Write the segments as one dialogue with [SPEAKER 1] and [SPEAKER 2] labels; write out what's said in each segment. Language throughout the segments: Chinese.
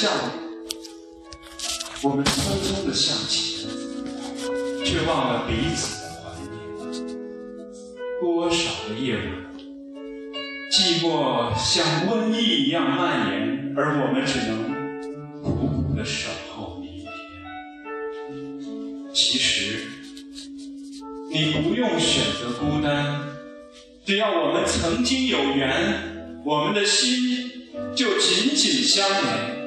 [SPEAKER 1] 笑脸，我们匆匆的向前，却忘了彼此的怀念。多少个夜晚，寂寞像瘟疫一样蔓延，而我们只能苦苦的守候明天。其实，你不用选择孤单，只要我们曾经有缘，我们的心。就紧紧相连，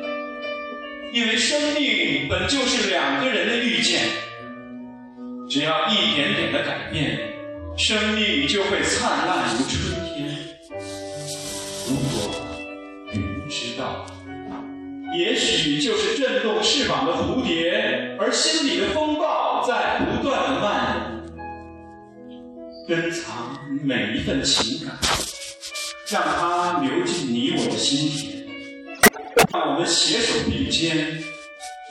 [SPEAKER 1] 因为生命本就是两个人的遇见。只要一点点的改变，生命就会灿烂如春天。如果云知道，也许就是振动翅膀的蝴蝶，而心里的风暴在不断的蔓延，珍藏每一份情感。让它流进你我的心田，让我们携手并肩，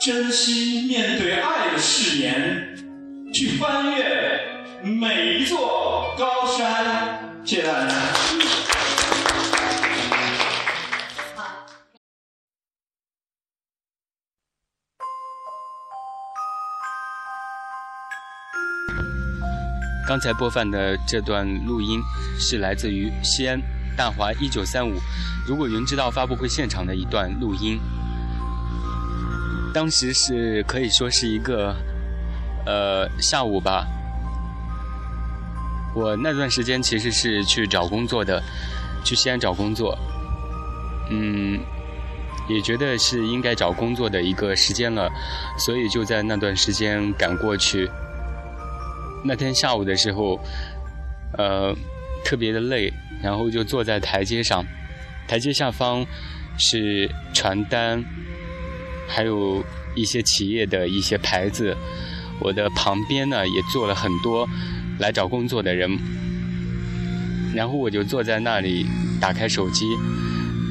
[SPEAKER 1] 真心面对爱的誓言，去翻越每一座高山。谢谢大家。
[SPEAKER 2] 刚才播放的这段录音是来自于西安大华一九三五《如果云知道》发布会现场的一段录音。当时是可以说是一个呃下午吧。我那段时间其实是去找工作的，去西安找工作。嗯，也觉得是应该找工作的一个时间了，所以就在那段时间赶过去。那天下午的时候，呃，特别的累，然后就坐在台阶上，台阶下方是传单，还有一些企业的一些牌子。我的旁边呢也坐了很多来找工作的人，然后我就坐在那里，打开手机，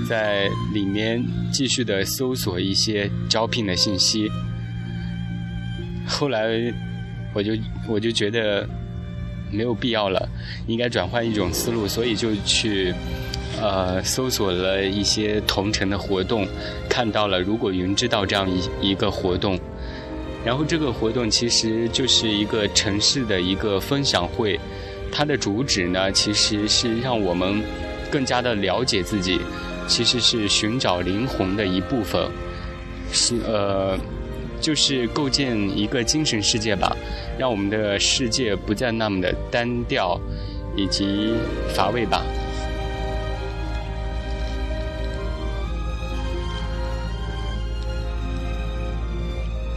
[SPEAKER 2] 在里面继续的搜索一些招聘的信息。后来。我就我就觉得没有必要了，应该转换一种思路，所以就去呃搜索了一些同城的活动，看到了如果云知道这样一一个活动，然后这个活动其实就是一个城市的一个分享会，它的主旨呢其实是让我们更加的了解自己，其实是寻找灵魂的一部分，是呃。就是构建一个精神世界吧，让我们的世界不再那么的单调以及乏味吧。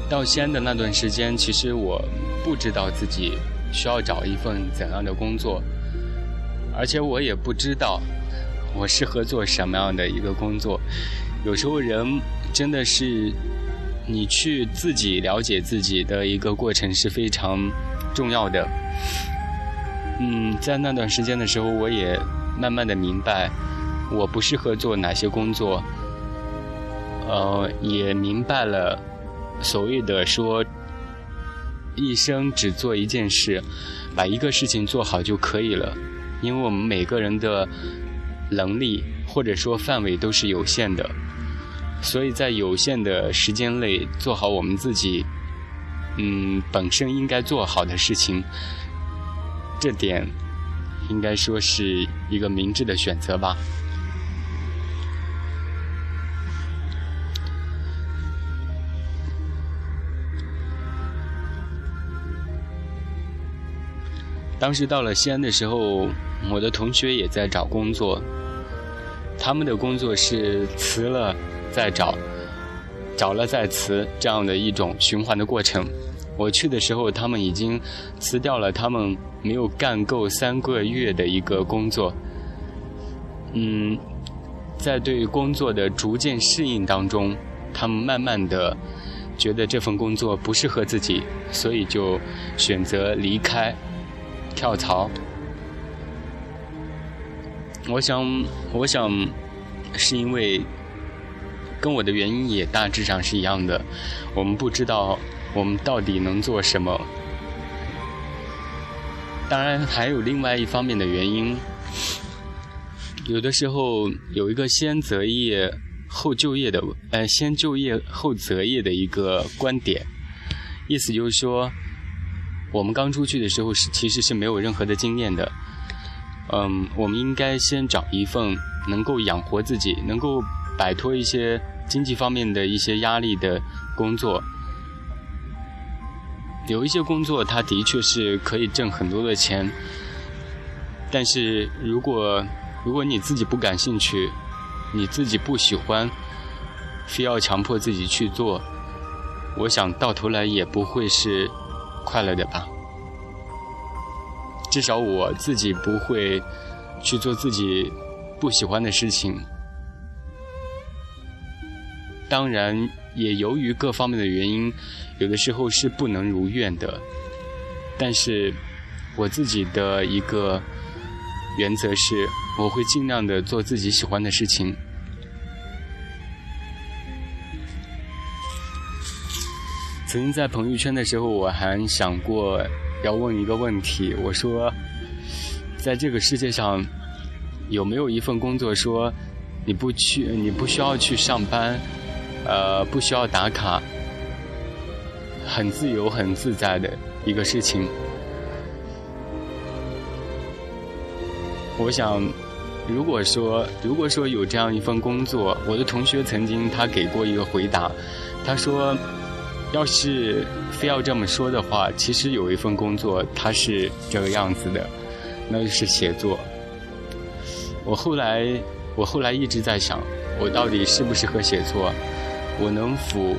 [SPEAKER 2] 到西安的那段时间，其实我不知道自己需要找一份怎样的工作，而且我也不知道我适合做什么样的一个工作。有时候人真的是。你去自己了解自己的一个过程是非常重要的。嗯，在那段时间的时候，我也慢慢的明白我不适合做哪些工作，呃，也明白了所谓的说一生只做一件事，把一个事情做好就可以了，因为我们每个人的能力或者说范围都是有限的。所以在有限的时间内做好我们自己，嗯，本身应该做好的事情，这点应该说是一个明智的选择吧。当时到了西安的时候，我的同学也在找工作，他们的工作是辞了。再找，找了再辞，这样的一种循环的过程。我去的时候，他们已经辞掉了他们没有干够三个月的一个工作。嗯，在对工作的逐渐适应当中，他们慢慢的觉得这份工作不适合自己，所以就选择离开，跳槽。我想，我想，是因为。跟我的原因也大致上是一样的，我们不知道我们到底能做什么。当然还有另外一方面的原因，有的时候有一个先择业后就业的，呃，先就业后择业的一个观点，意思就是说，我们刚出去的时候是其实是没有任何的经验的，嗯，我们应该先找一份能够养活自己，能够摆脱一些经济方面的一些压力的工作。有一些工作，它的确是可以挣很多的钱，但是如果如果你自己不感兴趣，你自己不喜欢，非要强迫自己去做，我想到头来也不会是快乐的吧。至少我自己不会去做自己不喜欢的事情。当然，也由于各方面的原因。有的时候是不能如愿的，但是我自己的一个原则是，我会尽量的做自己喜欢的事情。曾经在朋友圈的时候，我还想过要问一个问题，我说，在这个世界上，有没有一份工作说你不去，你不需要去上班，呃，不需要打卡？很自由、很自在的一个事情。我想，如果说如果说有这样一份工作，我的同学曾经他给过一个回答，他说，要是非要这么说的话，其实有一份工作它是这个样子的，那就是写作。我后来我后来一直在想，我到底适不适合写作？我能否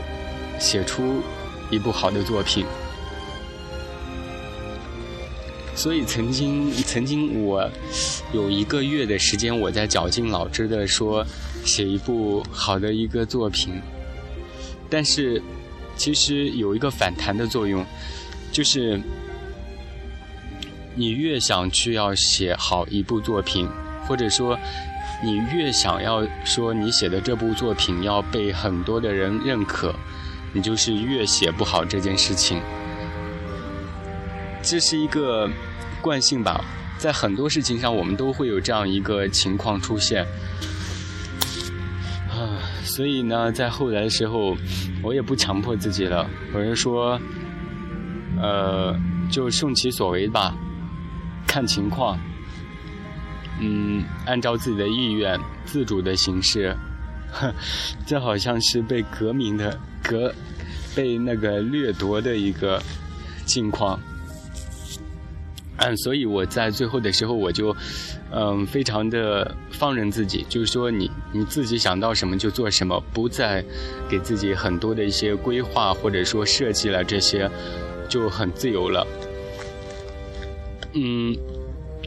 [SPEAKER 2] 写出？一部好的作品，所以曾经曾经我有一个月的时间，我在绞尽脑汁的说写一部好的一个作品，但是其实有一个反弹的作用，就是你越想去要写好一部作品，或者说你越想要说你写的这部作品要被很多的人认可。你就是越写不好这件事情，这是一个惯性吧，在很多事情上我们都会有这样一个情况出现，啊，所以呢，在后来的时候，我也不强迫自己了，我是说，呃，就顺其所为吧，看情况，嗯，按照自己的意愿，自主的形式。这好像是被革命的革，被那个掠夺的一个境况。嗯，所以我在最后的时候，我就嗯非常的放任自己，就是说你你自己想到什么就做什么，不再给自己很多的一些规划或者说设计了这些，就很自由了。嗯，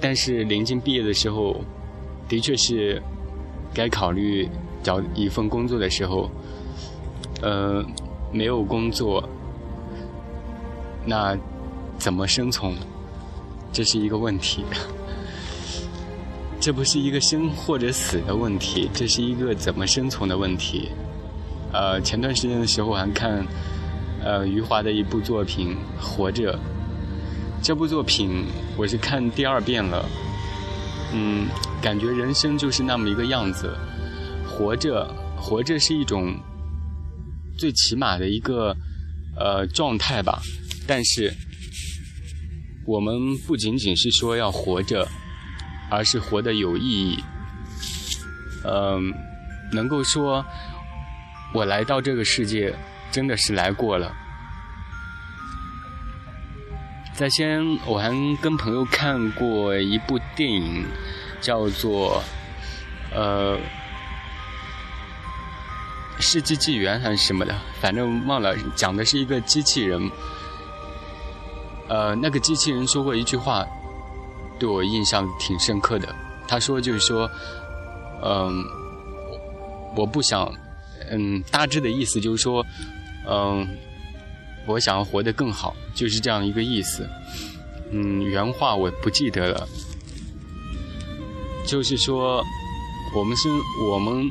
[SPEAKER 2] 但是临近毕业的时候，的确是该考虑。找一份工作的时候，呃，没有工作，那怎么生存？这是一个问题。这不是一个生或者死的问题，这是一个怎么生存的问题。呃，前段时间的时候我还看，呃，余华的一部作品《活着》。这部作品我是看第二遍了，嗯，感觉人生就是那么一个样子。活着，活着是一种最起码的一个呃状态吧。但是，我们不仅仅是说要活着，而是活得有意义。嗯，能够说，我来到这个世界真的是来过了。在先，我还跟朋友看过一部电影，叫做呃。世纪纪元还是什么的，反正忘了。讲的是一个机器人，呃，那个机器人说过一句话，对我印象挺深刻的。他说就是说，嗯，我不想，嗯，大致的意思就是说，嗯，我想要活得更好，就是这样一个意思。嗯，原话我不记得了，就是说，我们是，我们。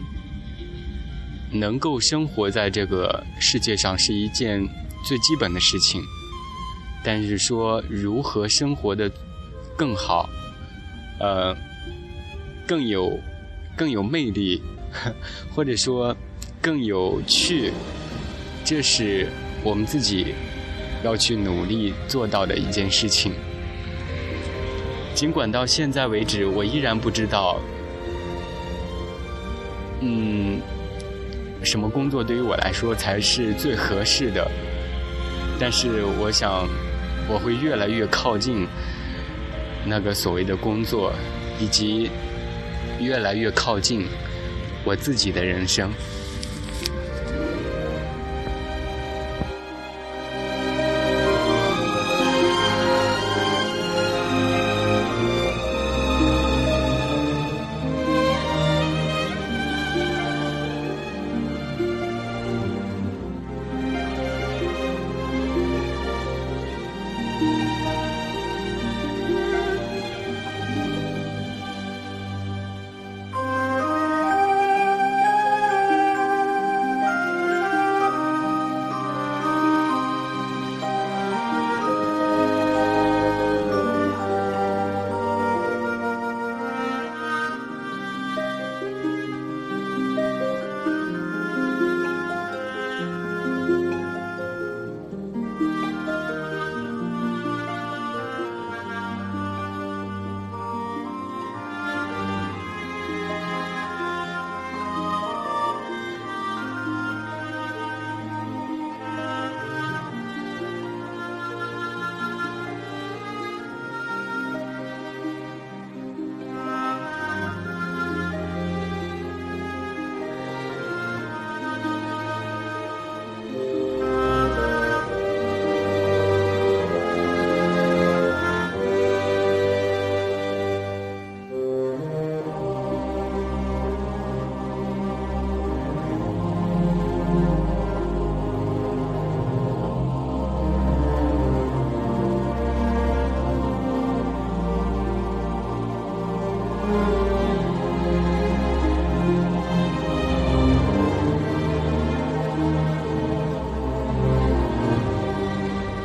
[SPEAKER 2] 能够生活在这个世界上是一件最基本的事情，但是说如何生活的更好，呃，更有更有魅力，或者说更有趣，这是我们自己要去努力做到的一件事情。尽管到现在为止，我依然不知道，嗯，什么工作对于我来说才是最合适的。但是我想，我会越来越靠近那个所谓的工作，以及越来越靠近我自己的人生。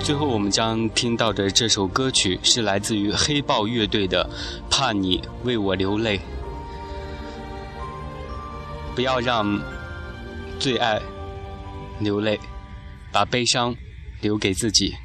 [SPEAKER 2] 最后，我们将听到的这首歌曲是来自于黑豹乐队的《怕你为我流泪》。不要让最爱流泪，把悲伤留给自己。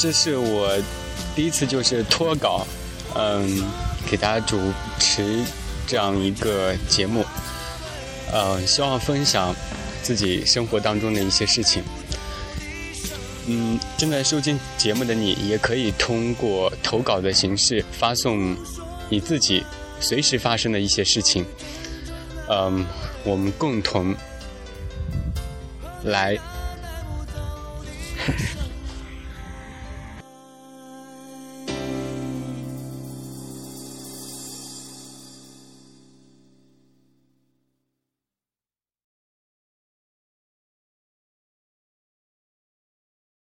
[SPEAKER 2] 这是我第一次就是脱稿，嗯，给大家主持这样一个节目，呃，希望分享自己生活当中的一些事情。嗯，正在收听节目的你，也可以通过投稿的形式发送你自己随时发生的一些事情，嗯，我们共同来